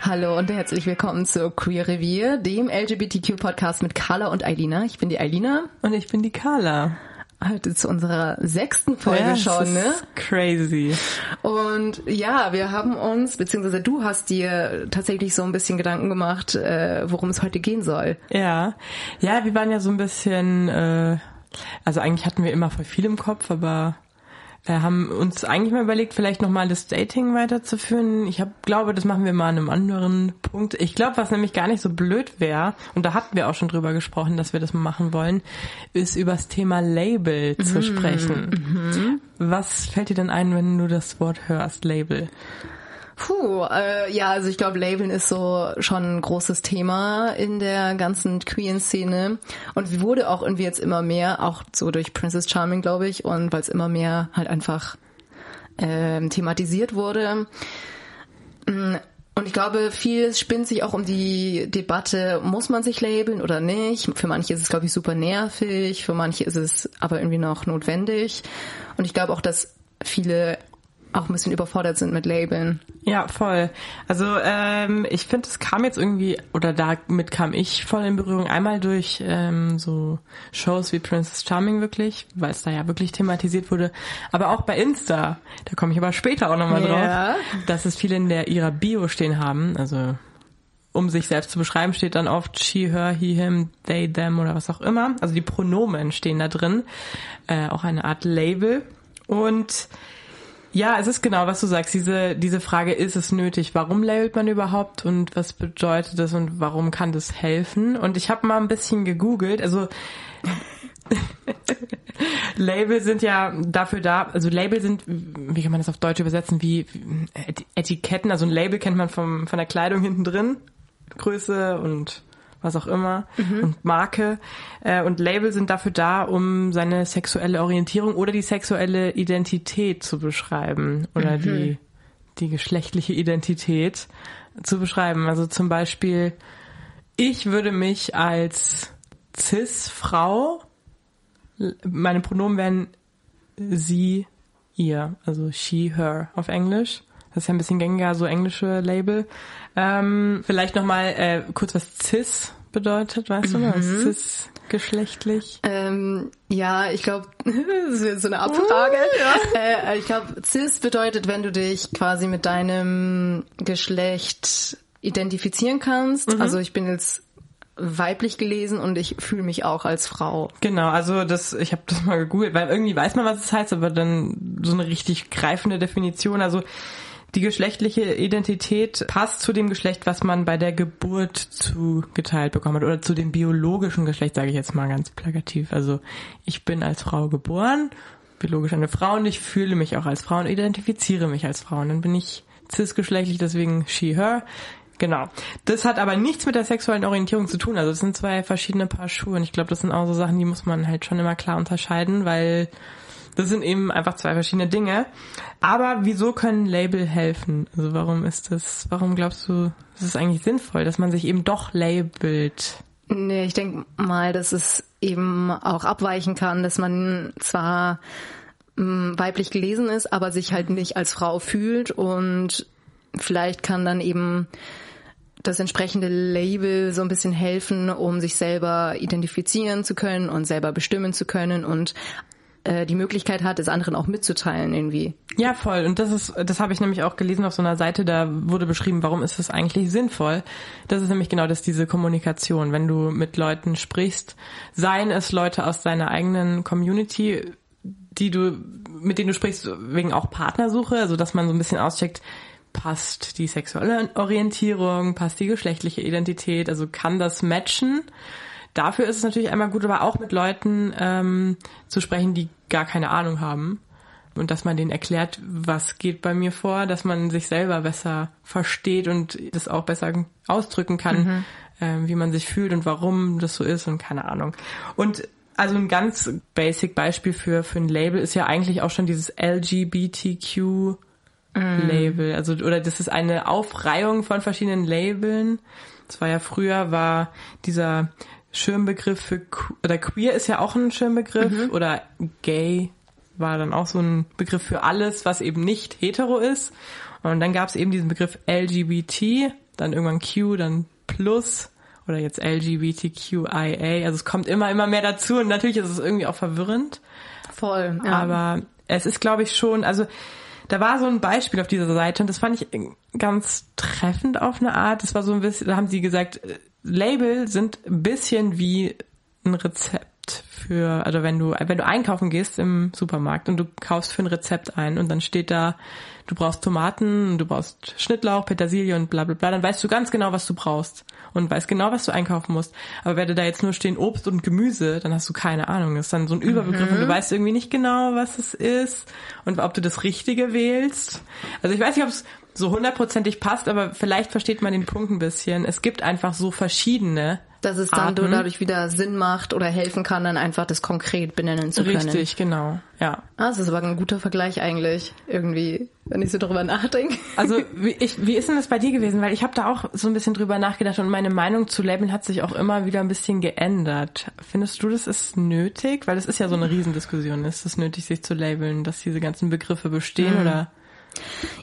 Hallo und herzlich willkommen zu Queer Revier, dem LGBTQ-Podcast mit Carla und Eilina. Ich bin die Eilina. Und ich bin die Carla. Heute zu unserer sechsten Folge Ja, schon, ne? Crazy. Und ja, wir haben uns, beziehungsweise du hast dir tatsächlich so ein bisschen Gedanken gemacht, äh, worum es heute gehen soll. Ja. Ja, wir waren ja so ein bisschen, äh, also eigentlich hatten wir immer voll viel im Kopf, aber haben uns eigentlich mal überlegt, vielleicht nochmal das Dating weiterzuführen. Ich hab, glaube, das machen wir mal an einem anderen Punkt. Ich glaube, was nämlich gar nicht so blöd wäre, und da hatten wir auch schon drüber gesprochen, dass wir das mal machen wollen, ist übers Thema Label zu sprechen. Was fällt dir denn ein, wenn du das Wort hörst, Label? Puh, äh, ja, also ich glaube, Labeln ist so schon ein großes Thema in der ganzen Queen-Szene und wurde auch irgendwie jetzt immer mehr, auch so durch Princess Charming, glaube ich, und weil es immer mehr halt einfach ähm, thematisiert wurde. Mm, Und ich glaube, viel spinnt sich auch um die Debatte, muss man sich labeln oder nicht? Für manche ist es, glaube ich, super nervig, für manche ist es aber irgendwie noch notwendig. Und ich glaube auch, dass viele auch ein bisschen überfordert sind mit Labeln. Ja, voll. Also ähm, ich finde, es kam jetzt irgendwie, oder damit kam ich voll in Berührung, einmal durch ähm, so Shows wie Princess Charming wirklich, weil es da ja wirklich thematisiert wurde, aber auch bei Insta, da komme ich aber später auch nochmal Ja. drauf, dass es viele in der ihrer Bio stehen haben, also um sich selbst zu beschreiben, steht dann oft she, her, he, him, they, them oder was auch immer. Also die Pronomen stehen da drin. Äh, auch eine Art Label. Und ja, es ist genau, was du sagst. Diese, diese Frage, ist es nötig? Warum labelt man überhaupt und was bedeutet das und warum kann das helfen? Und ich habe mal ein bisschen gegoogelt. Also Label sind ja dafür da, also Label sind, wie kann man das auf Deutsch übersetzen, wie Et- Etiketten. Also ein Label kennt man vom, von der Kleidung hinten drin, Größe und was auch immer und Marke. Äh, Und Label sind dafür da, um seine sexuelle Orientierung oder die sexuelle Identität zu beschreiben oder die, die geschlechtliche Identität zu beschreiben. Also zum Beispiel, ich würde mich als Cis-Frau, meine Pronomen wären sie, ihr, also she, her auf Englisch. Das ist ja ein bisschen gängiger, so englische Label. Ähm, vielleicht nochmal äh, kurz, was cis bedeutet, weißt du was? Cis geschlechtlich. Ähm, ja, ich glaube, das ist so eine Abfrage. äh, ich glaube, cis bedeutet, wenn du dich quasi mit deinem Geschlecht identifizieren kannst. Also ich bin jetzt weiblich gelesen und ich fühle mich auch als Frau. Genau, also das, ich habe das mal gegoogelt, weil irgendwie weiß man, was es heißt, aber dann so eine richtig greifende Definition. Also die geschlechtliche Identität passt zu dem Geschlecht, was man bei der Geburt zugeteilt bekommen hat oder zu dem biologischen Geschlecht, sage ich jetzt mal ganz plakativ. Also ich bin als Frau geboren, biologisch eine Frau und ich fühle mich auch als Frau und identifiziere mich als Frau. Und dann bin ich cisgeschlechtlich, deswegen she, her. Genau. Das hat aber nichts mit der sexuellen Orientierung zu tun. Also das sind zwei verschiedene Paar Schuhe. Und ich glaube, das sind auch so Sachen, die muss man halt schon immer klar unterscheiden, weil das sind eben einfach zwei verschiedene Dinge. Aber wieso können Label helfen? Also warum ist das, warum glaubst du, es ist eigentlich sinnvoll, dass man sich eben doch labelt? Nee, ich denke mal, dass es eben auch abweichen kann, dass man zwar mh, weiblich gelesen ist, aber sich halt nicht als Frau fühlt und vielleicht kann dann eben das entsprechende Label so ein bisschen helfen, um sich selber identifizieren zu können und selber bestimmen zu können und äh, die Möglichkeit hat, es anderen auch mitzuteilen irgendwie. Ja, voll. Und das ist, das habe ich nämlich auch gelesen auf so einer Seite, da wurde beschrieben, warum ist das eigentlich sinnvoll. Das ist nämlich genau das, diese Kommunikation. Wenn du mit Leuten sprichst, seien es Leute aus deiner eigenen Community, die du, mit denen du sprichst, wegen auch Partnersuche, also dass man so ein bisschen auscheckt, passt die sexuelle Orientierung, passt die geschlechtliche Identität, also kann das matchen. Dafür ist es natürlich einmal gut, aber auch mit Leuten ähm, zu sprechen, die gar keine Ahnung haben. Und dass man denen erklärt, was geht bei mir vor, dass man sich selber besser versteht und das auch besser ausdrücken kann, ähm, wie man sich fühlt und warum das so ist und keine Ahnung. Und also ein ganz basic Beispiel für, für ein Label ist ja eigentlich auch schon dieses LGBTQ Label. Also, oder das ist eine Aufreihung von verschiedenen Labeln. Das war ja früher, war dieser Schirmbegriff für, que- oder queer ist ja auch ein Schirmbegriff, oder gay war dann auch so ein Begriff für alles, was eben nicht hetero ist. Und dann gab es eben diesen Begriff LGBT, dann irgendwann Q, dann Plus oder jetzt LGBTQIA. Also es kommt immer, immer mehr dazu und natürlich ist es irgendwie auch verwirrend. Voll. Ja. Aber es ist, glaube ich, schon, also da war so ein Beispiel auf dieser Seite und das fand ich ganz treffend auf eine Art. Das war so ein bisschen, da haben sie gesagt, äh, Label sind ein bisschen wie ein Rezept für, also wenn du, wenn du einkaufen gehst im Supermarkt und du kaufst für ein Rezept ein und dann steht da, du brauchst Tomaten, du brauchst Schnittlauch, Petersilie und bla bla bla, dann weißt du ganz genau, was du brauchst und weißt genau, was du einkaufen musst. Aber wenn da jetzt nur stehen Obst und Gemüse, dann hast du keine Ahnung. Das ist dann so ein Überbegriff und du weißt irgendwie nicht genau, was es ist und ob du das Richtige wählst. Also ich weiß nicht, ob es so hundertprozentig passt, aber vielleicht versteht man den Punkt ein bisschen. Es gibt einfach so verschiedene. dass es dann Arten. dadurch wieder Sinn macht oder helfen kann, dann einfach das konkret benennen zu können. Richtig, genau. Ja. Ah, das ist aber ein guter Vergleich eigentlich, irgendwie, wenn ich so drüber nachdenke. Also wie, ich, wie ist denn das bei dir gewesen? Weil ich habe da auch so ein bisschen drüber nachgedacht und meine Meinung zu Labeln hat sich auch immer wieder ein bisschen geändert. Findest du, das ist nötig? Weil das ist ja so eine Riesendiskussion. Ist es nötig, sich zu labeln, dass diese ganzen Begriffe bestehen oder?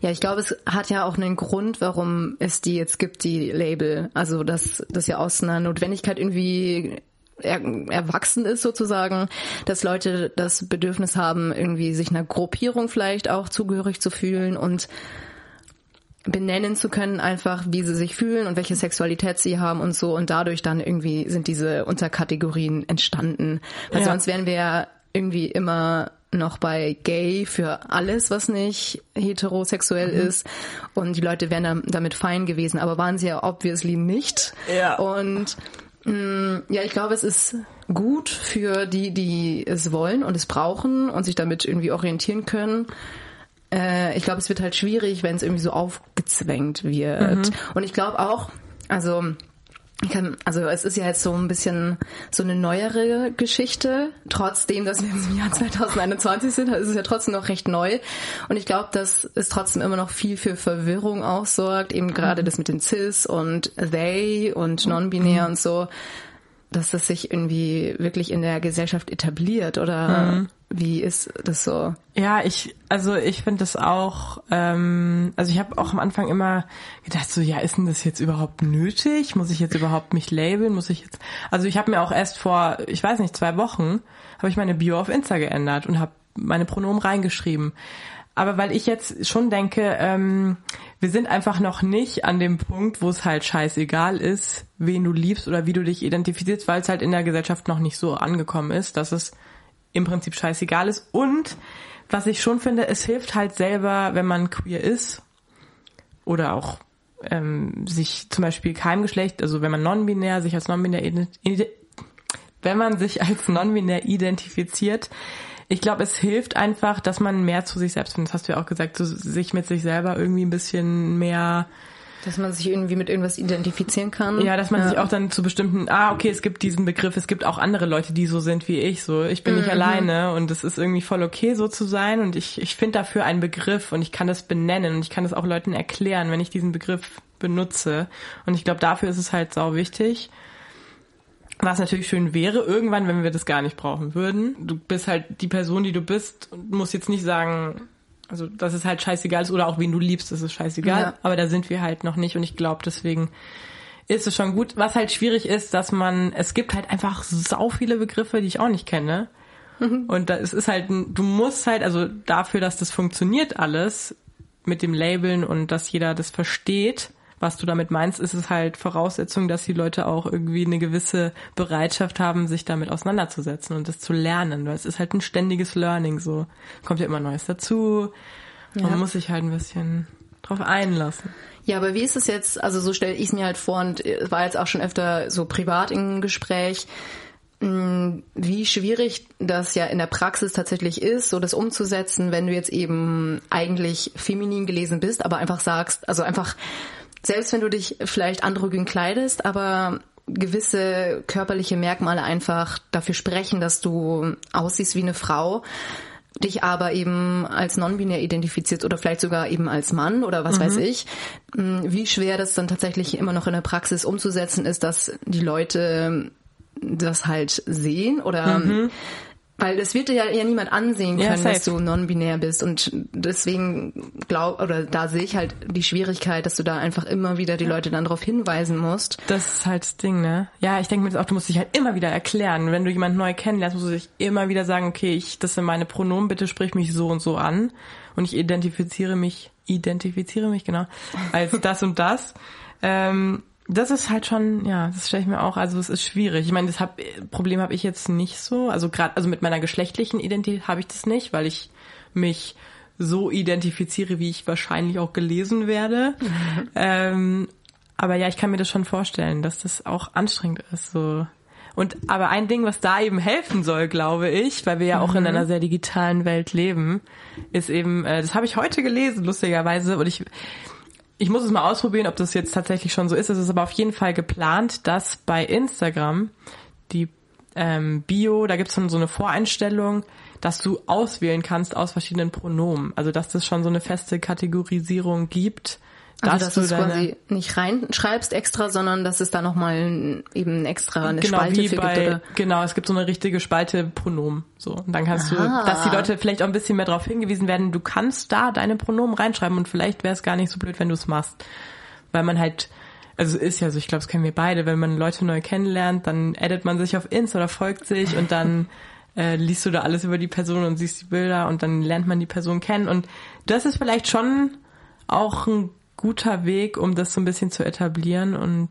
Ja, ich glaube, es hat ja auch einen Grund, warum es die jetzt gibt, die Label. Also, dass das ja aus einer Notwendigkeit irgendwie er, erwachsen ist sozusagen, dass Leute das Bedürfnis haben, irgendwie sich einer Gruppierung vielleicht auch zugehörig zu fühlen und benennen zu können, einfach wie sie sich fühlen und welche Sexualität sie haben und so. Und dadurch dann irgendwie sind diese Unterkategorien entstanden. Weil Ja. sonst wären wir ja irgendwie immer noch bei gay für alles, was nicht heterosexuell ist. Und die Leute wären damit fein gewesen, aber waren sie ja obviously nicht. Ja. Und mh, ja, ich glaube, es ist gut für die, die es wollen und es brauchen und sich damit irgendwie orientieren können. Äh, ich glaube, es wird halt schwierig, wenn es irgendwie so aufgezwängt wird. Und ich glaube auch, also kann, also es ist ja jetzt so ein bisschen so eine neuere Geschichte. Trotzdem, dass wir im Jahr 2021 sind, ist es ja trotzdem noch recht neu. Und ich glaube, dass es trotzdem immer noch viel für Verwirrung auch sorgt. Eben gerade das mit den Cis und They und Non-Binär und so. Dass das sich irgendwie wirklich in der Gesellschaft etabliert. Oder wie ist das so? Ja, ich, also ich finde das auch, ähm, also ich habe auch am Anfang immer gedacht, so, ja, ist denn das jetzt überhaupt nötig? Muss ich jetzt überhaupt mich labeln? Muss ich jetzt, also ich habe mir auch erst vor, ich weiß nicht, zwei Wochen, habe ich meine Bio auf Insta geändert und habe meine Pronomen reingeschrieben. Aber weil ich jetzt schon denke, ähm, wir sind einfach noch nicht an dem Punkt, wo es halt scheißegal ist, wen du liebst oder wie du dich identifizierst, weil es halt in der Gesellschaft noch nicht so angekommen ist, dass es im Prinzip scheißegal ist. Und was ich schon finde, es hilft halt selber, wenn man queer ist oder auch ähm, sich zum Beispiel keinem Geschlecht, also wenn man non-binär, sich als non-binär wenn man sich als non-binär identifiziert, ich glaube, es hilft einfach, dass man mehr zu sich selbst findet. Das hast du ja auch gesagt, so, sich mit sich selber irgendwie ein bisschen mehr Dass man sich irgendwie mit irgendwas identifizieren kann. ja, dass man sich auch dann zu bestimmten, ah, okay, es gibt diesen Begriff, es gibt auch andere Leute, die so sind wie ich, so, ich bin nicht alleine und es ist irgendwie voll okay, so zu sein und ich, ich finde dafür einen Begriff und ich kann das benennen und ich kann das auch Leuten erklären, wenn ich diesen Begriff benutze und ich glaube, dafür ist es halt sau wichtig. Was natürlich schön wäre, irgendwann, wenn wir das gar nicht brauchen würden. Du bist halt die Person, die du bist und musst jetzt nicht sagen, also dass es halt scheißegal ist oder auch wen du liebst, das ist scheißegal. Ja. Aber da sind wir halt noch nicht und ich glaube, deswegen ist es schon gut. Was halt schwierig ist, dass man, es gibt halt einfach sau viele Begriffe, die ich auch nicht kenne. Und da, es ist halt, du musst halt, also dafür, dass das funktioniert alles mit dem Labeln und dass jeder das versteht, was du damit meinst, ist es halt Voraussetzung, dass die Leute auch irgendwie eine gewisse Bereitschaft haben, sich damit auseinanderzusetzen und das zu lernen. Weil es ist halt ein ständiges Learning so. Kommt ja immer Neues dazu. Man muss sich halt ein bisschen drauf einlassen. Ja, aber wie ist es jetzt, also so stelle ich es mir halt vor und äh, war jetzt auch schon öfter so privat im Gespräch, mh, wie schwierig das ja in der Praxis tatsächlich ist, so das umzusetzen, wenn du jetzt eben eigentlich feminin gelesen bist, aber einfach sagst, also einfach, selbst wenn du dich vielleicht androgyn kleidest, aber gewisse körperliche Merkmale einfach dafür sprechen, dass du aussiehst wie eine Frau, dich aber eben als non-binär identifiziert oder vielleicht sogar eben als Mann oder was weiß ich, mh, wie schwer das dann tatsächlich immer noch in der Praxis umzusetzen ist, dass die Leute das halt sehen oder weil es wird dir ja, ja niemand ansehen Ja, können, dass safe. du non-binär bist und deswegen glaub oder da sehe ich halt die Schwierigkeit, dass du da einfach immer wieder die Leute dann darauf hinweisen musst. Das ist halt das Ding, ne? Ja, ich denke mir das auch, du musst dich halt immer wieder erklären. Wenn du jemanden neu kennenlernst, musst du dich immer wieder sagen, okay, ich, das sind meine Pronomen, bitte sprich mich so und so an. Und ich identifiziere mich, identifiziere mich, genau, als das und das. Ähm, das ist halt schon, ja, das stelle ich mir auch, also es ist schwierig. Ich meine, das hab, Problem habe ich jetzt nicht so. Also gerade, also mit meiner geschlechtlichen Identität habe ich das nicht, weil ich mich so identifiziere, wie ich wahrscheinlich auch gelesen werde. Ähm, aber ja, ich kann mir das schon vorstellen, dass das auch anstrengend ist. So. Und aber ein Ding, was da eben helfen soll, glaube ich, weil wir ja auch in einer sehr digitalen Welt leben, ist eben, äh, das habe ich heute gelesen, lustigerweise, und ich ich muss es mal ausprobieren, ob das jetzt tatsächlich schon so ist. Es ist aber auf jeden Fall geplant, dass bei Instagram die ähm, Bio, da gibt es schon so eine Voreinstellung, dass du auswählen kannst aus verschiedenen Pronomen. Also dass das schon so eine feste Kategorisierung gibt. Also dass du es deine- quasi nicht reinschreibst extra, sondern dass es da nochmal eben extra eine genau Spalte wie für bei, gibt. Oder? genau, es gibt so eine richtige Spalte Pronomen. So. Und dann kannst du, Ah. dass die Leute vielleicht auch ein bisschen mehr darauf hingewiesen werden, du kannst da deine Pronomen reinschreiben und vielleicht wäre es gar nicht so blöd, wenn du es machst. Weil man halt, also es ist ja so, ich glaube, das kennen wir beide, wenn man Leute neu kennenlernt, dann addet man sich auf Insta oder folgt sich und dann äh, liest du da alles über die Person und siehst die Bilder und dann lernt man die Person kennen. Und das ist vielleicht schon auch ein guter Weg, um das so ein bisschen zu etablieren und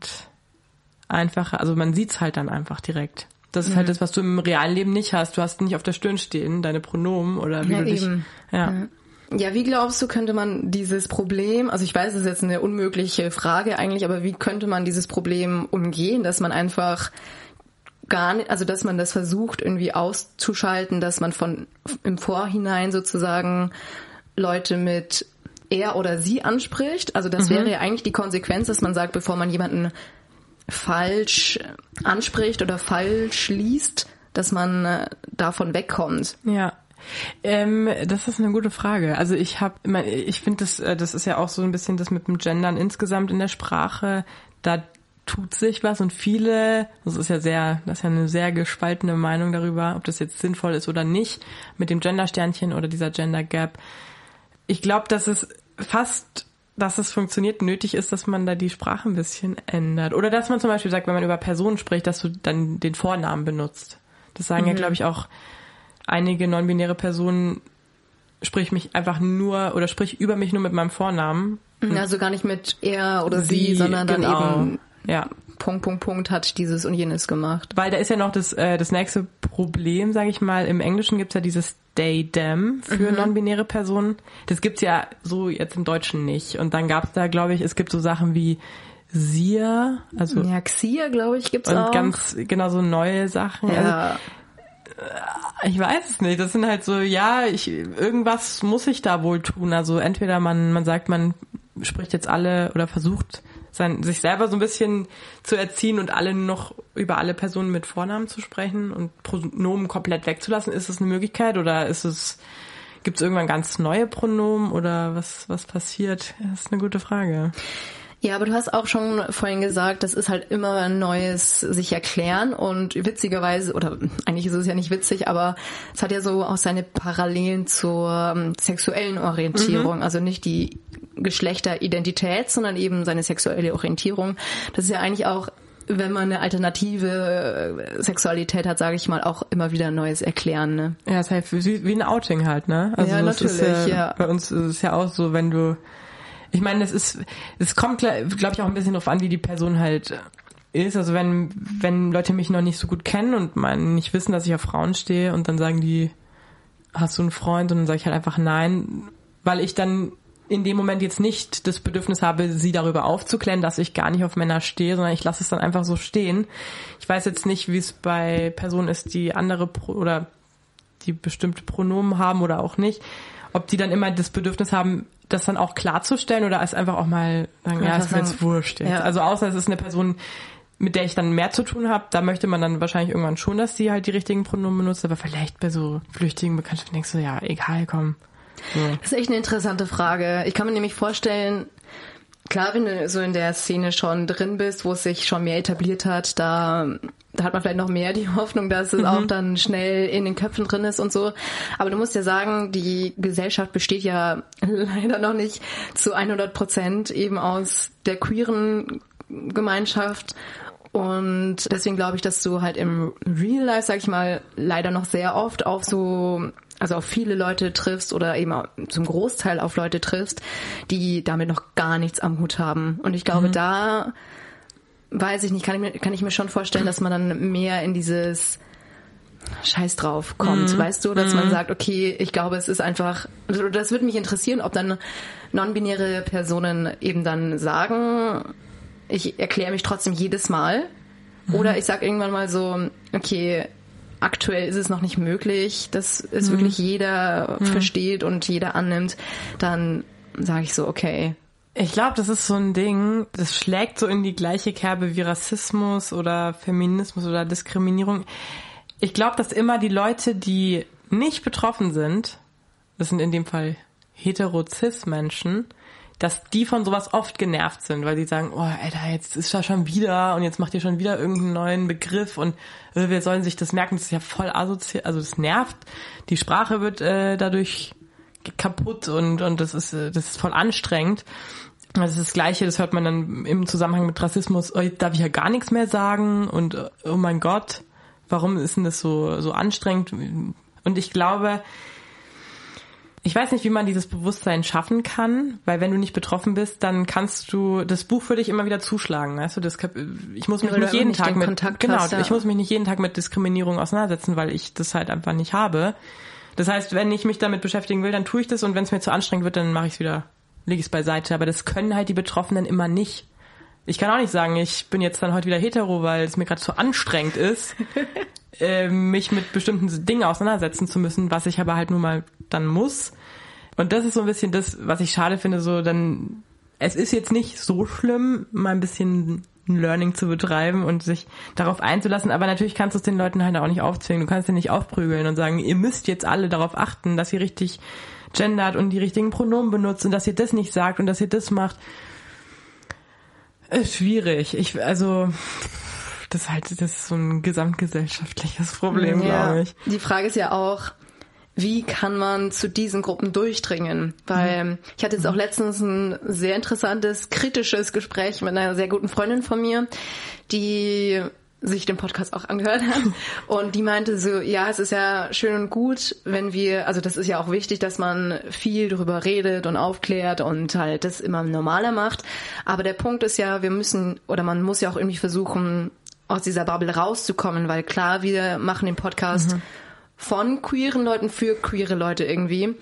einfacher, also man sieht's halt dann einfach direkt. Das ist Mhm. halt das, was du im realen Leben nicht hast. Du hast nicht auf der Stirn stehen, deine Pronomen oder wie Ja, du dich. eben. Ja. Ja, wie glaubst du, könnte man dieses Problem, also ich weiß, es ist jetzt eine unmögliche Frage eigentlich, aber wie könnte man dieses Problem umgehen, dass man einfach gar nicht, also dass man das versucht irgendwie auszuschalten, dass man von im Vorhinein sozusagen Leute mit er oder sie anspricht. Also das wäre ja eigentlich die Konsequenz, dass man sagt, bevor man jemanden falsch anspricht oder falsch liest, dass man äh, davon wegkommt. Ja. Ähm, das ist eine gute Frage. Also ich habe, ich finde das, äh, das ist ja auch so ein bisschen das mit dem Gendern insgesamt in der Sprache. Da tut sich was und viele, das ist ja sehr, das ist ja eine sehr gespaltene Meinung darüber, ob das jetzt sinnvoll ist oder nicht, mit dem Gender-Sternchen oder dieser Gender Gap. Ich glaube, dass es fast, dass es funktioniert, nötig ist, dass man da die Sprache ein bisschen ändert. Oder dass man zum Beispiel sagt, wenn man über Personen spricht, dass du dann den Vornamen benutzt. Das sagen ja, glaube ich, auch einige non-binäre Personen, sprich mich einfach nur oder sprich über mich nur mit meinem Vornamen. Also gar nicht mit er oder sie, sondern dann genau. eben Ja, Punkt, Punkt, Punkt hat dieses und jenes gemacht. weil da ist ja noch das, äh, das nächste Problem, sage ich mal. Im Englischen gibt's ja dieses they, them für non-binäre Personen. Das gibt's ja so jetzt im Deutschen nicht. Und dann gab's da, glaube ich, es gibt so Sachen wie Sia, also Ja, Xia, glaube ich, gibt's und auch. ganz genau so neue Sachen. Also, ja, ich weiß es nicht. Das sind halt so, ja, ich, irgendwas muss ich da wohl tun. Also entweder man, man sagt, man spricht jetzt alle oder versucht, sein, sich selber so ein bisschen zu erziehen und alle noch über alle Personen mit Vornamen zu sprechen und Pronomen komplett wegzulassen. Ist das eine Möglichkeit oder ist es, gibt es irgendwann ganz neue Pronomen oder was, was passiert? Das ist eine gute Frage. Ja, aber du hast auch schon vorhin gesagt, das ist halt immer ein neues sich erklären und witzigerweise, oder eigentlich ist es ja nicht witzig, aber es hat ja so auch seine Parallelen zur ähm, sexuellen Orientierung, also nicht die Geschlechteridentität, sondern eben seine sexuelle Orientierung. Das ist ja eigentlich auch wenn man eine alternative äh, Sexualität hat, sage ich mal, auch immer wieder ein neues Erklären. Ne? Ja, es ist halt wie, wie ein Outing halt, ne? Also Ja, das ist natürlich, ja, ja. Bei uns ist es ja auch so, wenn du, ich meine, es ist, es kommt, glaube ich, auch ein bisschen drauf an, wie die Person halt ist. Also wenn, wenn Leute mich noch nicht so gut kennen und man nicht wissen, dass ich auf Frauen stehe und dann sagen die, hast du einen Freund? Und dann sage ich halt einfach nein, weil ich dann in dem Moment jetzt nicht das Bedürfnis habe, sie darüber aufzuklären, dass ich gar nicht auf Männer stehe, sondern ich lasse es dann einfach so stehen. Ich weiß jetzt nicht, wie es bei Personen ist, die andere Pro oder die bestimmte Pronomen haben oder auch nicht, ob die dann immer das Bedürfnis haben, das dann auch klarzustellen oder es einfach auch mal sagen, ja, ist mir jetzt wurscht. Jetzt. Ja. Also außer es ist eine Person, mit der ich dann mehr zu tun habe, da möchte man dann wahrscheinlich irgendwann schon, dass die halt die richtigen Pronomen benutzt, aber vielleicht bei so flüchtigen Bekanntschaften denkst du, ja, egal, komm. Das ist echt eine interessante Frage. Ich kann mir nämlich vorstellen, klar, wenn du so in der Szene schon drin bist, wo es sich schon mehr etabliert hat, da, da hat man vielleicht noch mehr die Hoffnung, dass es auch dann schnell in den Köpfen drin ist und so. Aber du musst ja sagen, die Gesellschaft besteht ja leider noch nicht zu 100 Prozent eben aus der queeren Gemeinschaft. Und deswegen glaube ich, dass du halt im Real Life, sag ich mal, leider noch sehr oft auf so, also auf viele Leute triffst oder eben auch zum Großteil auf Leute triffst, die damit noch gar nichts am Hut haben. Und ich glaube, da weiß ich nicht, kann ich, mir, kann ich mir schon vorstellen, dass man dann mehr in dieses Scheiß drauf kommt, weißt du, dass man sagt, okay, ich glaube, es ist einfach, also das würde mich interessieren, ob dann non-binäre Personen eben dann sagen, ich erkläre mich trotzdem jedes Mal. Oder ich sag irgendwann mal so, okay, aktuell ist es noch nicht möglich, dass es wirklich jeder versteht und jeder annimmt. Dann sage ich so, okay. Ich glaube, das ist so ein Ding, das schlägt so in die gleiche Kerbe wie Rassismus oder Feminismus oder Diskriminierung. Ich glaube, dass immer die Leute, die nicht betroffen sind, das sind in dem Fall hetero-cis-Menschen, dass die von sowas oft genervt sind, weil sie sagen, oh, Alter, jetzt ist das schon wieder und jetzt macht ihr schon wieder irgendeinen neuen Begriff und äh, wir sollen sich das merken, das ist ja voll asozial, also das nervt, die Sprache wird äh, dadurch kaputt und, und das ist, äh, das ist voll anstrengend. Das ist das Gleiche, das hört man dann im Zusammenhang mit Rassismus, oh, darf ich ja gar nichts mehr sagen und oh mein Gott, warum ist denn das so, so anstrengend? Und ich glaube, ich weiß nicht, wie man dieses Bewusstsein schaffen kann, weil wenn du nicht betroffen bist, dann kannst du das Buch für dich immer wieder zuschlagen. Weißt du, das, ich muss mich du nicht jeden nicht Tag mit Kontakt genau, hast, ja. ich muss mich nicht jeden Tag mit Diskriminierung auseinandersetzen, weil ich das halt einfach nicht habe. Das heißt, wenn ich mich damit beschäftigen will, dann tue ich das und wenn es mir zu anstrengend wird, dann mache ich es wieder, lege ich es beiseite. Aber das können halt die Betroffenen immer nicht. Ich kann auch nicht sagen, ich bin jetzt dann heute wieder hetero, weil es mir gerade zu anstrengend ist, äh, mich mit bestimmten Dingen auseinandersetzen zu müssen, was ich aber halt nun mal dann muss. Und das ist so ein bisschen das, was ich schade finde, so dann, es ist jetzt nicht so schlimm, mal ein bisschen ein Learning zu betreiben und sich darauf einzulassen, aber natürlich kannst du es den Leuten halt auch nicht aufzwingen. Du kannst den nicht aufprügeln und sagen, ihr müsst jetzt alle darauf achten, dass ihr richtig gendert und die richtigen Pronomen benutzt und dass ihr das nicht sagt und dass ihr das macht. Ist schwierig. Ich, also, das ist halt, das ist so ein gesamtgesellschaftliches Problem, glaube ich. Die Frage ist ja auch, wie kann man zu diesen Gruppen durchdringen? Weil ich hatte jetzt auch letztens ein sehr interessantes, kritisches Gespräch mit einer sehr guten Freundin von mir, die sich den Podcast auch angehört hat. Und die meinte so, ja, es ist ja schön und gut, wenn wir, also das ist ja auch wichtig, dass man viel darüber redet und aufklärt und halt das immer normaler macht. Aber der Punkt ist ja, wir müssen, oder man muss ja auch irgendwie versuchen, aus dieser Bubble rauszukommen, weil klar, wir machen den Podcast von queeren Leuten für queere Leute irgendwie.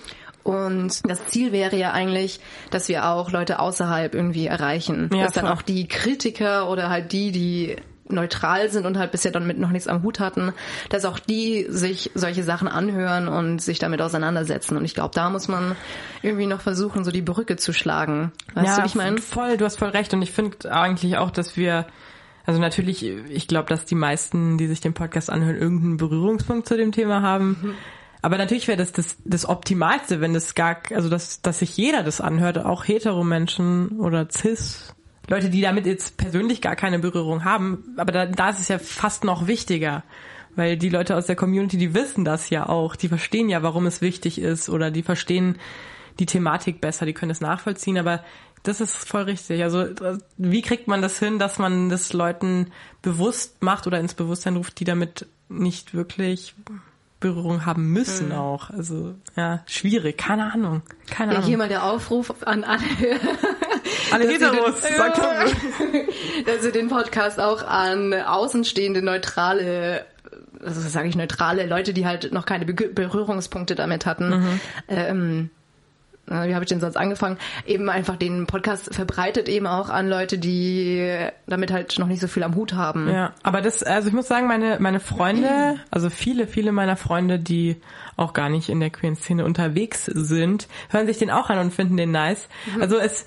Und das Ziel wäre ja eigentlich, dass wir auch Leute außerhalb irgendwie erreichen. Ja, dass dann auch die Kritiker oder halt die, die neutral sind und halt bisher damit noch nichts am Hut hatten, dass auch die sich solche Sachen anhören und sich damit auseinandersetzen. Und ich glaube, da muss man irgendwie noch versuchen, so die Brücke zu schlagen. Weißt du, wie ich meine? voll, du hast voll recht. Und ich finde eigentlich auch, dass wir, also natürlich, ich glaube, dass die meisten, die sich den Podcast anhören, irgendeinen Berührungspunkt zu dem Thema haben. Aber natürlich wäre das, das das Optimalste, wenn das gar, also dass, dass sich jeder das anhört, auch Hetero-Menschen oder Cis, Leute, die damit jetzt persönlich gar keine Berührung haben. Aber da, da ist es ja fast noch wichtiger. Weil die Leute aus der Community, die wissen das ja auch. Die verstehen ja, warum es wichtig ist oder die verstehen die Thematik besser, die können es nachvollziehen. Aber das ist voll richtig. Also wie kriegt man das hin, dass man das Leuten bewusst macht oder ins Bewusstsein ruft, die damit nicht wirklich Berührung haben müssen auch. Also ja, schwierig. Keine Ahnung. Keine Ja, Ahnung. hier mal der Aufruf an alle, Alle dass sie Heteros, den- sagt Ja. dass sie den Podcast auch an außenstehende, neutrale, also sage ich neutrale Leute, die halt noch keine Be Berührungspunkte damit hatten, Mhm. ähm, äh, wie habe ich den sonst angefangen, eben einfach den Podcast verbreitet eben auch an Leute, die damit halt noch nicht so viel am Hut haben. Ja, aber das, also ich muss sagen, meine, meine Freunde, also viele, viele meiner Freunde, die auch gar nicht in der queeren Szene unterwegs sind, hören sich den auch an und finden den nice. Also es,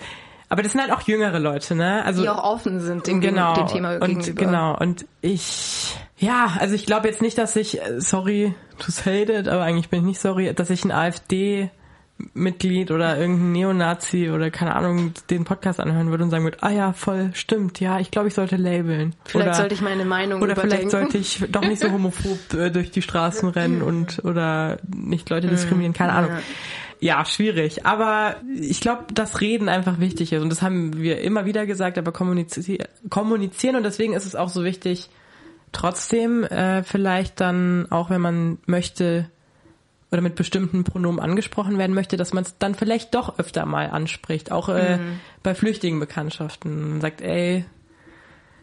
aber das sind halt auch jüngere Leute, ne? Also Die auch offen sind dem, genau dem Thema und gegenüber. genau und ich ja also ich glaube jetzt nicht dass ich äh, sorry to say it aber eigentlich bin ich nicht sorry dass ich ein AfD Mitglied oder irgendein Neonazi oder keine Ahnung den Podcast anhören würde und sagen würde ah ja voll stimmt ja ich glaube ich sollte labeln Vielleicht oder, sollte ich meine Meinung oder überdenken. vielleicht sollte ich doch nicht so homophob äh, durch die Straßen rennen und oder nicht Leute diskriminieren keine Ahnung ja, schwierig. Aber ich glaube, dass Reden einfach wichtig ist. Und das haben wir immer wieder gesagt, aber kommunizi kommunizieren. Und deswegen ist es auch so wichtig, trotzdem äh, vielleicht dann, auch wenn man möchte oder mit bestimmten Pronomen angesprochen werden möchte, dass man es dann vielleicht doch öfter mal anspricht. Auch äh, bei flüchtigen Bekanntschaften. Man sagt, ey,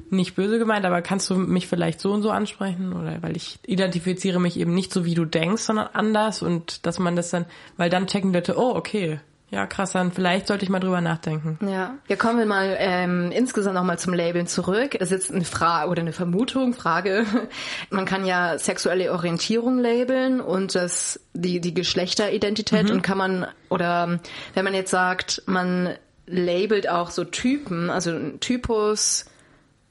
nicht böse gemeint, aber kannst du mich vielleicht so und so ansprechen? Oder weil ich identifiziere mich eben nicht so, wie du denkst, sondern anders und dass man das dann, weil dann checken Leute, oh, okay, ja krass, dann vielleicht sollte ich mal drüber nachdenken. Ja, ja kommen wir mal ähm, insgesamt nochmal zum Labeln zurück. Es ist jetzt eine Frage oder eine Vermutung, Frage. Man kann ja sexuelle Orientierung labeln und das die die Geschlechteridentität und kann man oder wenn man jetzt sagt, man labelt auch so Typen, also ein Typus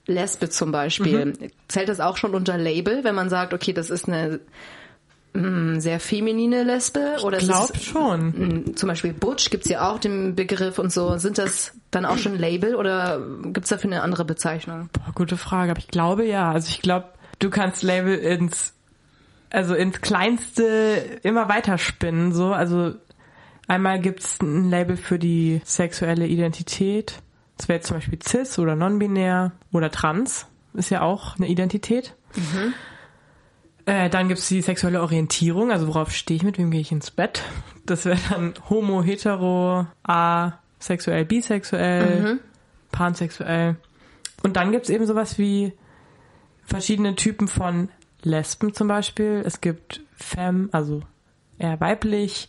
Lesbe zum Beispiel, zählt das auch schon unter Label, wenn man sagt, okay, das ist eine sehr feminine Lesbe oder Ich es ist schon. Mm, zum Beispiel Butch gibt's ja auch den Begriff und so. Sind das dann auch schon Label oder gibt's dafür eine andere Bezeichnung? Boah, gute Frage, aber ich glaube ja. Also ich glaube, du kannst Label ins, also ins Kleinste immer weiter spinnen. So, also einmal gibt's ein Label für die sexuelle Identität. Das wäre jetzt zum Beispiel cis oder non-binär oder trans. Ist ja auch eine Identität. Äh, dann gibt's die sexuelle Orientierung, also worauf stehe ich, mit wem gehe ich ins Bett. Das wäre dann homo, hetero, asexuell, bisexuell, pansexuell. Und dann gibt's eben sowas wie verschiedene Typen von Lesben zum Beispiel. Es gibt Femme, also eher weiblich.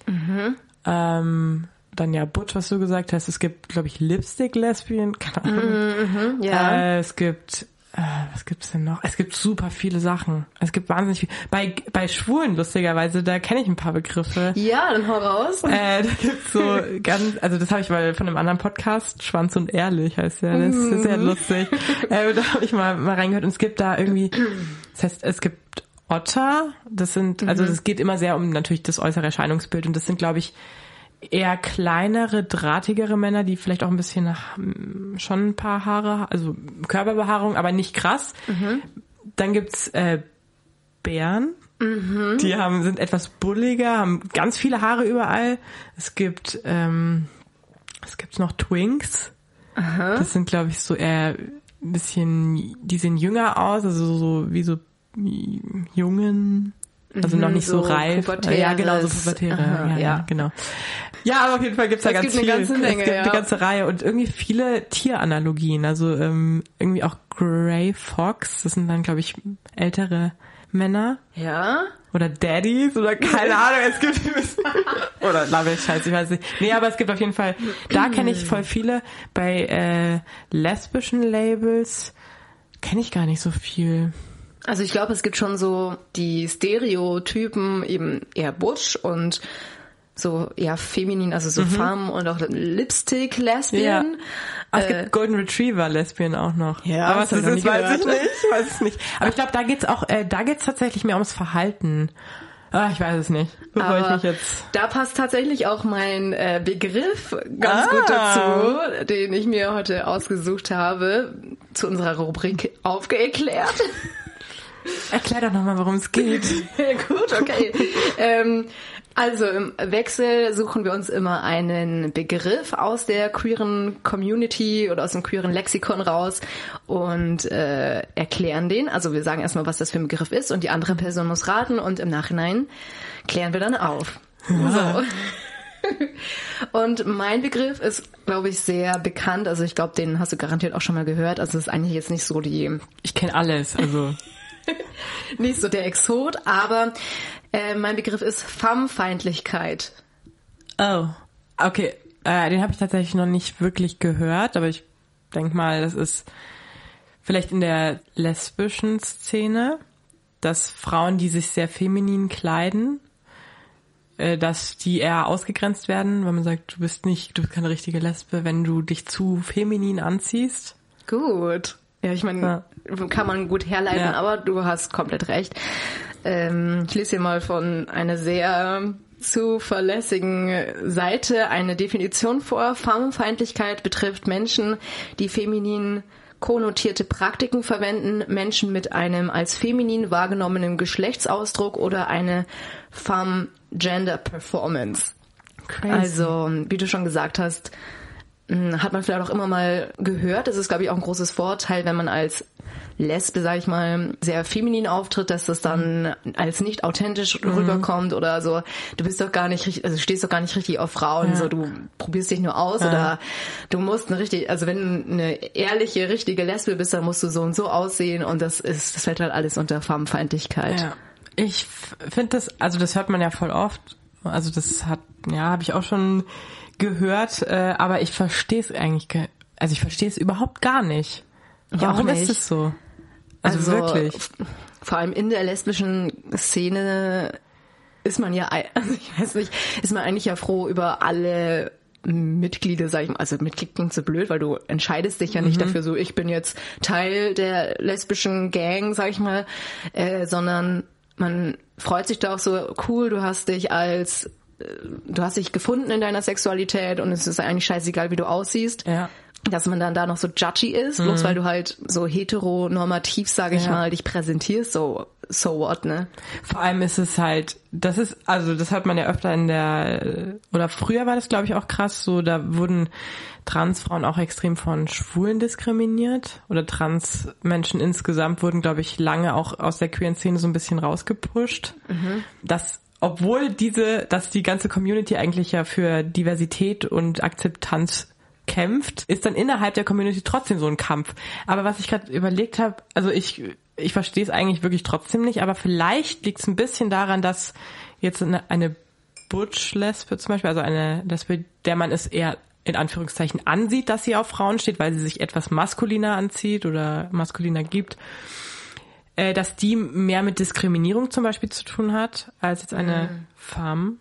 Ähm, dann ja Butch, was du gesagt hast. Es gibt, glaube ich, Lipstick-Lesbien. Keine Ahnung. Ja. Äh, es gibt, äh, was gibt's denn noch? Es gibt super viele Sachen. Es gibt wahnsinnig viel. Bei, bei Schwulen, lustigerweise, da kenne ich ein paar Begriffe. ja, dann hau raus. Äh, da gibt's so ganz, also das habe ich mal von einem anderen Podcast, Schwanz und Ehrlich heißt der, das ist sehr lustig. Äh, da habe ich mal, mal reingehört und es gibt da irgendwie, das heißt, es gibt Otter, das sind, also das geht immer sehr um natürlich das äußere Erscheinungsbild und das sind, glaube ich, eher kleinere, drahtigere Männer, die vielleicht auch ein bisschen hm, schon ein paar Haare, also Körperbehaarung, aber nicht krass. Dann gibt's äh, Bären. Die haben, sind etwas bulliger, haben ganz viele Haare überall. Es gibt, ähm, es gibt noch Twinks. Das sind, glaube ich, so eher ein bisschen, die sehen jünger aus, also so wie so Jungen. Also noch nicht so, so reif. Ja, genau, so pubertäre. Aha, ja, ja, genau. Ja, aber auf jeden Fall gibt's da Es ganz gibt eine viel. ganze Menge, es gibt ja. eine ganze Reihe und irgendwie viele Tieranalogien. Also ähm, irgendwie auch Grey Fox. Das sind dann, glaube ich, ältere Männer Ja. oder Daddies oder keine Ahnung, es gibt oder Love Scheiße, ich weiß nicht. Nee, aber es gibt auf jeden Fall, da kenne ich voll viele. Bei äh, lesbischen Labels kenne ich gar nicht so viel. Also ich glaube, es gibt schon so die Stereotypen, eben eher Butch und so eher feminin, also so Femme und auch Lipstick, Lesbian. Ah, es Äh, gibt Golden Retriever Lesbien auch noch. Ja, aber das was hab das ich ist, noch nie weiß ich gehört. nicht. Ich weiß es nicht. Aber ich glaube, da geht's auch, äh, da geht's tatsächlich mehr ums Verhalten. Ah, ich weiß es nicht. Bevor ich Aber mich jetzt. da passt tatsächlich auch mein äh, Begriff ganz Ah. gut dazu, den ich mir heute ausgesucht habe, zu unserer Rubrik aufgeklärt. Erklär doch nochmal, worum es geht. Gut, okay. ähm, also im Wechsel suchen wir uns immer einen Begriff aus der queeren Community oder aus dem queeren Lexikon raus und äh, erklären den. Also wir sagen erstmal, was das für ein Begriff ist und die andere Person muss raten und im Nachhinein klären wir dann auf. So. Und mein Begriff ist, glaube ich, sehr bekannt. Also ich glaube, den hast du garantiert auch schon mal gehört. Also es ist eigentlich jetzt nicht so die Ich kenne alles, also. nicht so der Exot, aber äh, mein Begriff ist Femme-Feindlichkeit. Oh. Okay, äh, den habe ich tatsächlich noch nicht wirklich gehört, aber ich denk mal, das ist vielleicht in der lesbischen Szene, dass Frauen, die sich sehr feminin kleiden, äh, dass die eher ausgegrenzt werden, wenn man sagt, du bist nicht, du bist keine richtige Lesbe, wenn du dich zu feminin anziehst. Gut. Ja, ich meine, kann man gut herleiten, Ja. aber du hast komplett recht. Ähm, ich lese hier mal von einer sehr zuverlässigen Seite eine Definition vor. Femfeindlichkeit betrifft Menschen, die feminin konnotierte Praktiken verwenden, Menschen mit einem als feminin wahrgenommenen Geschlechtsausdruck oder eine Femme Gender Performance. Crazy. Also, wie du schon gesagt hast, hat man vielleicht auch immer mal gehört. Es ist, glaube ich, auch ein großes Vorteil, wenn man als Lesbe, sag ich mal, sehr feminin auftritt, dass das dann als nicht authentisch rüberkommt oder so. Du bist doch gar nicht richtig, also stehst doch gar nicht richtig auf Frauen, so du probierst dich nur aus oder du musst eine richtig, also wenn du eine ehrliche, richtige Lesbe bist, dann musst du so und so aussehen und das ist, das fällt halt alles unter Farbenfeindlichkeit. Ja. Ich finde das, also das hört man ja voll oft. Also das hat, ja, habe ich auch schon gehört, äh, aber ich verstehe es eigentlich, ge- also ich verstehe es überhaupt gar nicht. Warum nicht. ist es so? Also, wirklich. f- Vor allem in der lesbischen Szene ist man ja, also ich weiß nicht, ist man eigentlich ja froh über alle Mitglieder, sag ich mal, also Mitglied klingt so blöd, weil du entscheidest dich ja nicht Mhm. dafür, so ich bin jetzt Teil der lesbischen Gang, sag ich mal, äh, sondern man freut sich da auch so, cool, du hast dich als, du hast dich gefunden in deiner Sexualität und es ist eigentlich scheißegal, wie du aussiehst Ja. dass man dann da noch so judgy ist, bloß weil du halt so heteronormativ, sage ich Ja. mal, dich präsentierst, so so what, ne? Vor allem ist es halt, das ist, also das hat man ja öfter in der, oder früher war das glaube ich auch krass, so da wurden Transfrauen auch extrem von Schwulen diskriminiert oder Transmenschen insgesamt wurden glaube ich lange auch aus der queeren Szene so ein bisschen rausgepusht. Das obwohl diese, dass die ganze Community eigentlich ja für Diversität und Akzeptanz kämpft, ist dann innerhalb der Community trotzdem so ein Kampf. Aber was ich gerade überlegt habe, also ich ich verstehe es eigentlich wirklich trotzdem nicht, aber vielleicht liegt es ein bisschen daran, dass jetzt eine, eine Butch-Lesbe zum Beispiel, also eine Lesbe, der man es eher in Anführungszeichen ansieht, dass sie auf Frauen steht, weil sie sich etwas maskuliner anzieht oder maskuliner gibt, äh, dass die mehr mit Diskriminierung zum Beispiel zu tun hat, als jetzt eine Femme.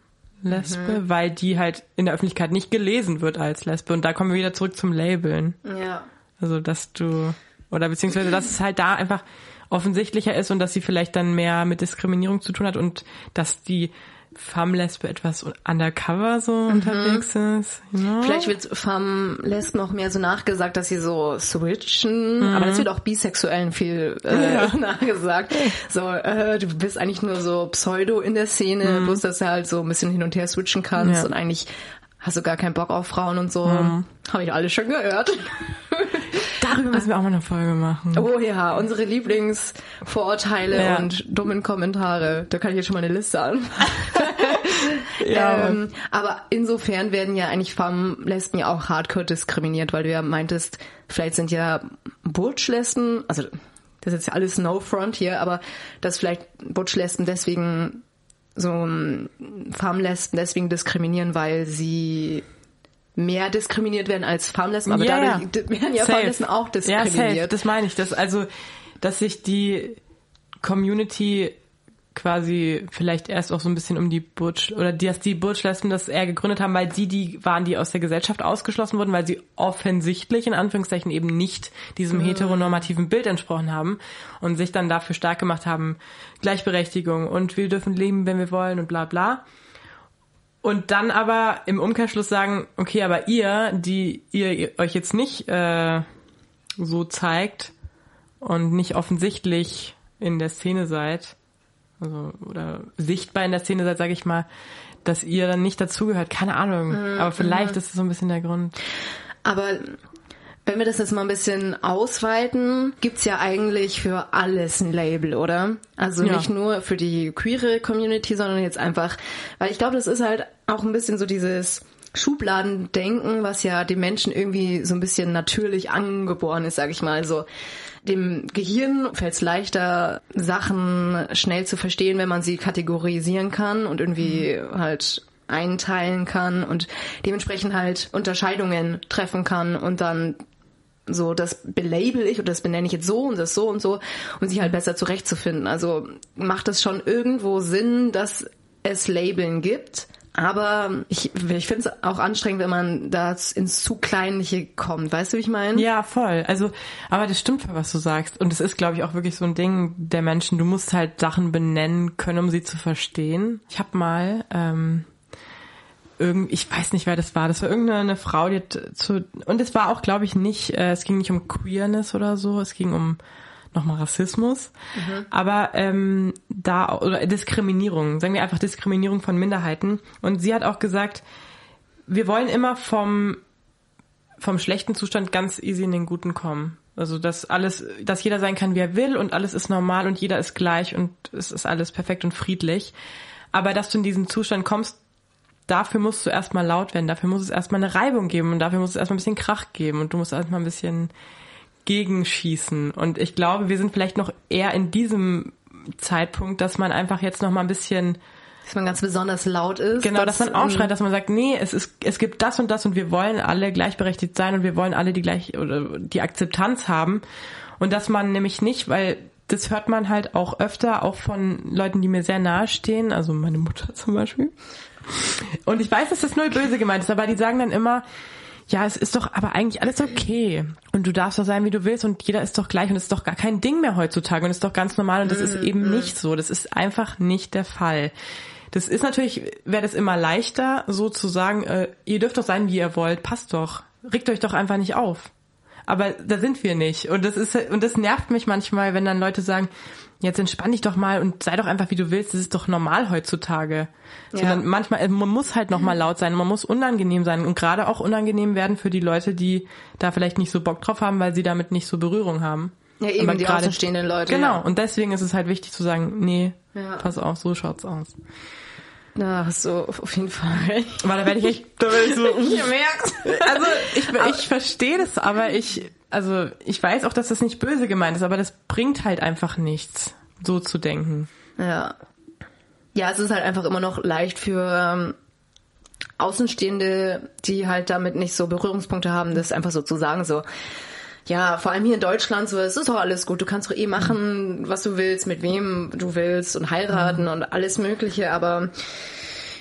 Lesbe, weil die halt in der Öffentlichkeit nicht gelesen wird als Lesbe. Und da kommen wir wieder zurück zum Labeln. Ja. Also, dass du, oder beziehungsweise, dass es halt da einfach offensichtlicher ist und dass sie vielleicht dann mehr mit Diskriminierung zu tun hat und dass die Femme-Lesbe etwas undercover so unterwegs ist. You know? Vielleicht wird Femme Lesben noch mehr so nachgesagt, dass sie so switchen, aber das wird auch Bisexuellen viel äh, nachgesagt. So, äh, du bist eigentlich nur so Pseudo in der Szene, bloß dass du halt so ein bisschen hin und her switchen kannst Ja. und eigentlich hast du gar keinen Bock auf Frauen und so. Habe ich alles schon gehört. Darüber müssen wir auch mal eine Folge machen. Oh ja, unsere Lieblingsvorurteile Ja. und dummen Kommentare. Da kann ich jetzt schon mal eine Liste an. Ja, ähm, aber insofern werden ja eigentlich Femmes-Lesben ja auch hardcore diskriminiert, weil du ja meintest, vielleicht sind ja Butch-Lesben, also das ist jetzt alles no front hier, aber dass vielleicht Butch-Lesben deswegen so ähm, Femmes-Lesben deswegen diskriminieren, weil sie mehr diskriminiert werden als Femmes-Lesben, aber Ja, dadurch werden ja Safe. Femmes-Lesben auch Ja, safe, diskriminiert. das meine ich. Das, also, dass sich die Community quasi vielleicht erst auch so ein bisschen um die Butch oder dass die Butch-Lesben das eher gegründet haben, weil sie die waren, die aus der Gesellschaft ausgeschlossen wurden, weil sie offensichtlich in Anführungszeichen eben nicht diesem heteronormativen Bild entsprochen haben und sich dann dafür stark gemacht haben, Gleichberechtigung und wir dürfen leben, wenn wir wollen und bla bla. Und dann aber im Umkehrschluss sagen, okay, aber ihr, die ihr euch jetzt nicht äh, so zeigt und nicht offensichtlich in der Szene seid, also oder sichtbar in der Szene seid, sage ich mal, dass ihr dann nicht dazugehört. Keine Ahnung. aber vielleicht ist das so ein bisschen der Grund. Aber wenn wir das jetzt mal ein bisschen ausweiten, gibt's ja eigentlich für alles ein Label, oder? Also Ja. nicht nur für die queere Community, sondern jetzt einfach, weil ich glaube, das ist halt auch ein bisschen so dieses Schubladendenken, was ja dem Menschen irgendwie so ein bisschen natürlich angeboren ist, sag ich mal. So dem Gehirn fällt es leichter, Sachen schnell zu verstehen, wenn man sie kategorisieren kann und irgendwie halt einteilen kann und dementsprechend halt Unterscheidungen treffen kann und dann so, das belabel ich oder das benenne ich jetzt so und das so und so, um sich halt besser zurechtzufinden. Also macht es schon irgendwo Sinn, dass es Labeln gibt. Aber ich, ich finde es auch anstrengend, wenn man da ins zu Kleinliche kommt. Weißt du, wie ich meine? Ja, voll. Also, aber das stimmt, was du sagst. Und es ist, glaube ich, auch wirklich so ein Ding der Menschen. Du musst halt Sachen benennen können, um sie zu verstehen. Ich habe mal ähm, irgend, ich weiß nicht, wer das war. Das war irgendeine Frau, die zu, und es war auch, glaube ich, nicht, äh, es ging nicht um Queerness oder so, es ging um nochmal Rassismus, mhm. aber ähm, da oder Diskriminierung, sagen wir einfach Diskriminierung von Minderheiten. Und sie hat auch gesagt, wir wollen immer vom vom schlechten Zustand ganz easy in den guten kommen. Also dass alles, dass jeder sein kann, wie er will und alles ist normal und jeder ist gleich und es ist alles perfekt und friedlich. Aber dass du in diesen Zustand kommst, dafür musst du erstmal laut werden, dafür muss es erstmal eine Reibung geben und dafür muss es erstmal ein bisschen Krach geben und du musst erstmal ein bisschen gegenschießen. Und ich glaube, wir sind vielleicht noch eher in diesem Zeitpunkt, dass man einfach jetzt noch mal ein bisschen dass man ganz besonders laut ist. Genau, dass, dass man aufschreit, dass man sagt, nee, es ist, es gibt das und das und wir wollen alle gleichberechtigt sein und wir wollen alle die gleich oder die Akzeptanz haben. Und dass man nämlich nicht, weil das hört man halt auch öfter, auch von Leuten, die mir sehr nahe stehen, also meine Mutter zum Beispiel, und ich weiß, dass das null böse gemeint ist, aber die sagen dann immer, ja, es ist doch aber eigentlich alles okay. Und du darfst doch sein, wie du willst und jeder ist doch gleich und es ist doch gar kein Ding mehr heutzutage und es ist doch ganz normal und das ist eben nicht so. Das ist einfach nicht der Fall. Das ist natürlich, wäre das immer leichter, so zu sagen, äh, ihr dürft doch sein, wie ihr wollt, passt doch. Regt euch doch einfach nicht auf. Aber da sind wir nicht. Und das ist, und das nervt mich manchmal, wenn dann Leute sagen, jetzt entspann dich doch mal und sei doch einfach wie du willst, das ist doch normal heutzutage. Ja. Sondern manchmal, äh, man muss halt nochmal laut sein, man muss unangenehm sein und gerade auch unangenehm werden für die Leute, die da vielleicht nicht so Bock drauf haben, weil sie damit nicht so Berührung haben. Ja, eben Aber die grade, außenstehenden Leute. Genau, ja. und deswegen ist es halt wichtig zu sagen, nee, ja. pass auf, so schaut's aus. Na, so, auf jeden Fall. Weil da werde ich echt, da werde ich so, ich merk's. Also, ich, ich verstehe das, aber ich, also, ich weiß auch, dass das nicht böse gemeint ist, aber das bringt halt einfach nichts, so zu denken. Ja. Ja, es ist halt einfach immer noch leicht für ähm, Außenstehende, die halt damit nicht so Berührungspunkte haben, das einfach so zu sagen, so, ja, vor allem hier in Deutschland, so, es ist doch alles gut. Du kannst doch eh machen, was du willst, mit wem du willst und heiraten und alles Mögliche, aber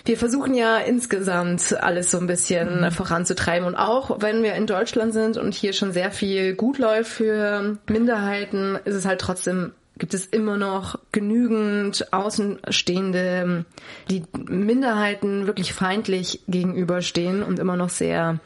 wir versuchen ja insgesamt alles so ein bisschen mhm. voranzutreiben. Und auch wenn wir in Deutschland sind und hier schon sehr viel gut läuft für Minderheiten, ist es halt trotzdem gibt es immer noch genügend Außenstehende, die Minderheiten wirklich feindlich gegenüberstehen und immer noch sehr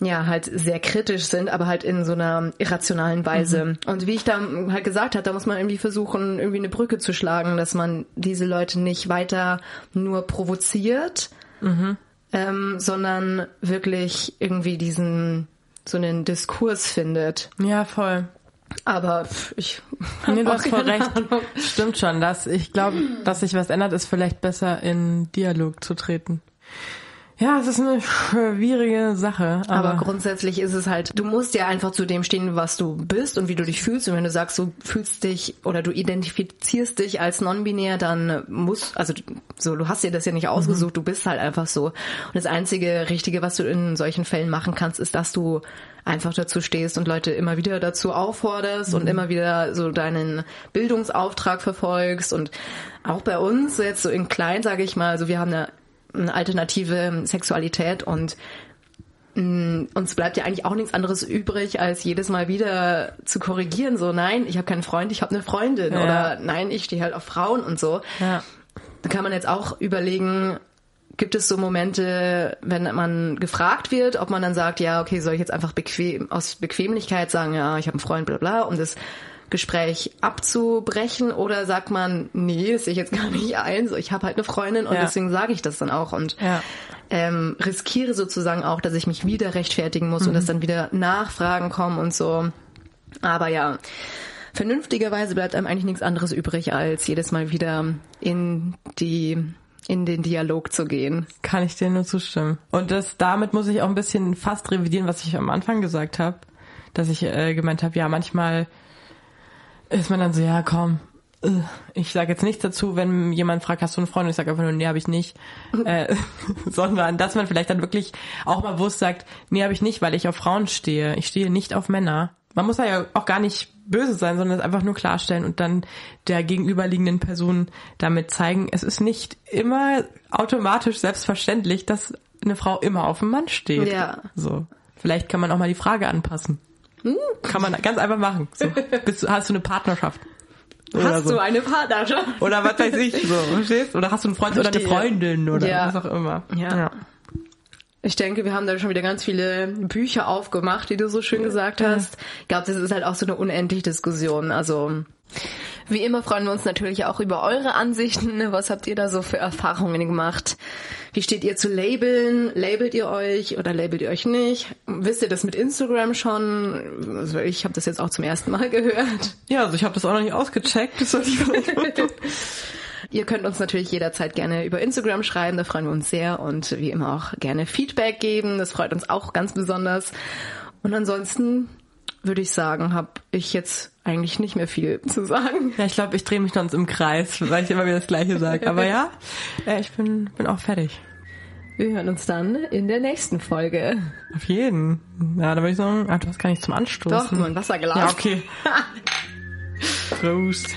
ja, halt sehr kritisch sind, aber halt in so einer irrationalen Weise. Mhm. Und wie ich da halt gesagt habe, da muss man irgendwie versuchen, irgendwie eine Brücke zu schlagen, dass man diese Leute nicht weiter nur provoziert, mhm. ähm, sondern wirklich irgendwie diesen, so einen Diskurs findet. Ja, voll. Aber ich. Nee, du hast voll recht. Ahnung. Stimmt schon. Dass ich glaube, dass sich was ändert, ist vielleicht besser in Dialog zu treten. Ja, es ist eine schwierige Sache. Aber, aber, grundsätzlich ist es halt, du musst ja einfach zu dem stehen, was du bist und wie du dich fühlst. Und wenn du sagst, du fühlst dich oder du identifizierst dich als non-binär, dann muss, also so, du hast dir das ja nicht ausgesucht, mhm. du bist halt einfach so. Und das einzige Richtige, was du in solchen Fällen machen kannst, ist, dass du einfach dazu stehst und Leute immer wieder dazu aufforderst mhm. und immer wieder so deinen Bildungsauftrag verfolgst und auch bei uns jetzt so in klein, sage ich mal, also wir haben eine alternative Sexualität und mm, uns bleibt ja eigentlich auch nichts anderes übrig, als jedes Mal wieder zu korrigieren. So, nein, ich habe keinen Freund, ich habe eine Freundin. Ja. Oder nein, ich stehe halt auf Frauen und so. Ja. Da kann man jetzt auch überlegen, gibt es so Momente, wenn man gefragt wird, ob man dann sagt, ja, okay, soll ich jetzt einfach bequem, aus Bequemlichkeit sagen, ja, ich habe einen Freund, bla bla, um das Gespräch abzubrechen oder sagt man, nee, das sehe ich jetzt gar nicht ein, so ich habe halt eine Freundin und ja. deswegen sage ich das dann auch und ja. ähm, riskiere sozusagen auch, dass ich mich wieder rechtfertigen muss mhm. und dass dann wieder Nachfragen kommen und so. Aber ja, vernünftigerweise bleibt einem eigentlich nichts anderes übrig, als jedes Mal wieder in die in den Dialog zu gehen. Kann ich dir nur zustimmen. Und das damit muss ich auch ein bisschen fast revidieren, was ich am Anfang gesagt habe, dass ich äh, gemeint habe, ja, manchmal ist man dann so, ja komm, ich sage jetzt nichts dazu, wenn jemand fragt, hast du einen Freund? Und ich sage einfach nur, nee, habe ich nicht. äh, sondern dass man vielleicht dann wirklich auch mal bewusst sagt, nee, habe ich nicht, weil ich auf Frauen stehe. Ich stehe nicht auf Männer. Man muss da ja auch gar nicht böse sein, sondern es einfach nur klarstellen und dann der gegenüberliegenden Person damit zeigen, es ist nicht immer automatisch selbstverständlich, dass eine Frau immer auf einen Mann steht. Ja. So. Vielleicht kann man auch mal die Frage anpassen. Kann man ganz einfach machen. So. Bist du, hast du eine Partnerschaft? Hast so. du eine Partnerschaft? Oder was weiß ich, so, verstehst? Oder hast du einen Freund oder eine Verstehe. Freundin oder Ja. was auch immer. Ja. Ich denke, wir haben da schon wieder ganz viele Bücher aufgemacht, die du so schön gesagt hast. Ich glaube, das ist halt auch so eine unendliche Diskussion. Also wie immer freuen wir uns natürlich auch über eure Ansichten. Was habt ihr da so für Erfahrungen gemacht? Wie steht ihr zu Labeln? Labelt ihr euch oder labelt ihr euch nicht? Wisst ihr das mit Instagram schon? Also ich habe das jetzt auch zum ersten Mal gehört. Ja, also ich habe das auch noch nicht ausgecheckt. Ihr könnt uns natürlich jederzeit gerne über Instagram schreiben, da freuen wir uns sehr und wie immer auch gerne Feedback geben, das freut uns auch ganz besonders. Und ansonsten würde ich sagen, habe ich jetzt eigentlich nicht mehr viel zu sagen. Ja, ich glaube, ich drehe mich sonst im Kreis, weil ich immer wieder das Gleiche sage. Aber ja, ich bin, bin auch fertig. Wir hören uns dann in der nächsten Folge. Auf jeden. Ja, da würde ich sagen, ach, du hast gar nichts zum Anstoßen. Doch, nur ein Wasserglas. Ja, okay. Prost.